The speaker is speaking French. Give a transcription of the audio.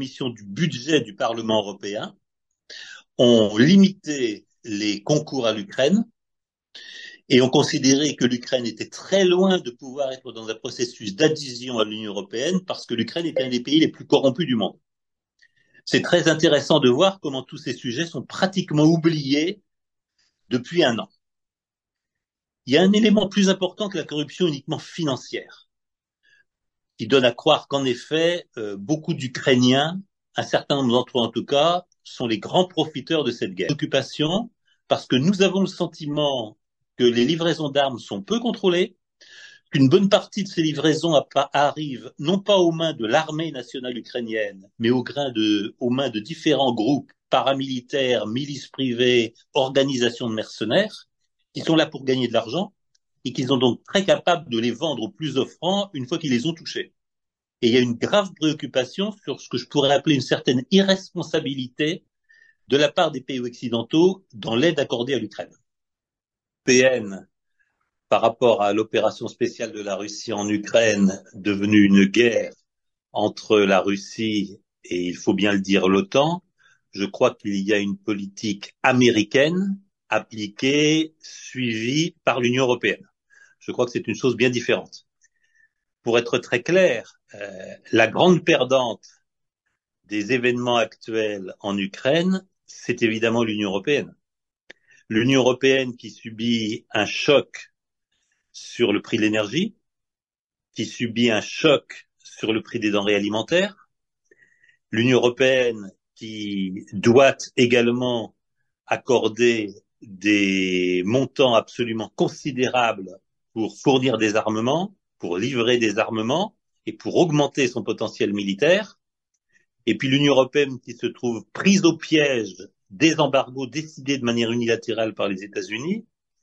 commission du budget du Parlement européen ont limité les concours à l'Ukraine et ont considéré que l'Ukraine était très loin de pouvoir être dans un processus d'adhésion à l'Union européenne parce que l'Ukraine était un des pays les plus corrompus du monde. C'est très intéressant de voir comment tous ces sujets sont pratiquement oubliés depuis un an. Il y a un élément plus important que la corruption uniquement financière, qui donne à croire qu'en effet, euh, beaucoup d'Ukrainiens, un certain nombre d'entre eux en tout cas, sont les grands profiteurs de cette guerre. Occupation, parce que nous avons le sentiment que les livraisons d'armes sont peu contrôlées, qu'une bonne partie de ces livraisons arrivent non pas aux mains de l'armée nationale ukrainienne, mais de, aux mains de différents groupes paramilitaires, milices privées, organisations de mercenaires, qui sont là pour gagner de l'argent et qui sont donc très capables de les vendre aux plus offrants une fois qu'ils les ont touchés. Et il y a une grave préoccupation sur ce que je pourrais appeler une certaine irresponsabilité de la part des pays occidentaux dans l'aide accordée à l'Ukraine. PN par rapport à l'opération spéciale de la Russie en Ukraine, devenue une guerre entre la Russie et, il faut bien le dire, l'OTAN, je crois qu'il y a une politique américaine appliquée, suivie par l'Union européenne. Je crois que c'est une chose bien différente. Pour être très clair, euh, la grande perdante des événements actuels en Ukraine, c'est évidemment l'Union européenne. L'Union européenne qui subit un choc sur le prix de l'énergie, qui subit un choc sur le prix des denrées alimentaires, l'Union européenne qui doit également accorder des montants absolument considérables pour fournir des armements, pour livrer des armements et pour augmenter son potentiel militaire. Et puis l'Union européenne qui se trouve prise au piège des embargos décidés de manière unilatérale par les États-Unis